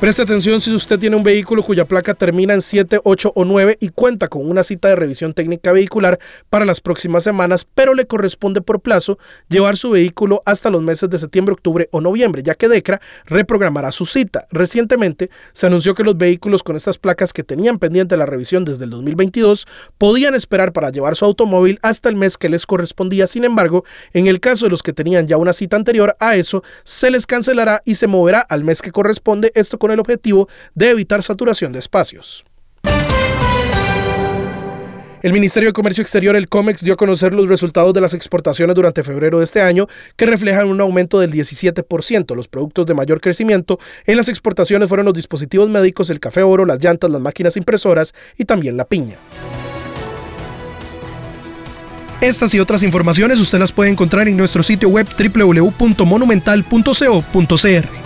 Preste atención si usted tiene un vehículo cuya placa termina en 7, 8 o 9 y cuenta con una cita de revisión técnica vehicular para las próximas semanas, pero le corresponde por plazo llevar su vehículo hasta los meses de septiembre, octubre o noviembre, ya que DECRA reprogramará su cita. Recientemente se anunció que los vehículos con estas placas que tenían pendiente la revisión desde el 2022 podían esperar para llevar su automóvil hasta el mes que les correspondía. Sin embargo, en el caso de los que tenían ya una cita anterior a eso, se les cancelará y se moverá al mes que corresponde. Esto con el objetivo de evitar saturación de espacios. El Ministerio de Comercio Exterior, el COMEX, dio a conocer los resultados de las exportaciones durante febrero de este año, que reflejan un aumento del 17%. Los productos de mayor crecimiento en las exportaciones fueron los dispositivos médicos, el café oro, las llantas, las máquinas impresoras y también la piña. Estas y otras informaciones usted las puede encontrar en nuestro sitio web www.monumental.co.cr.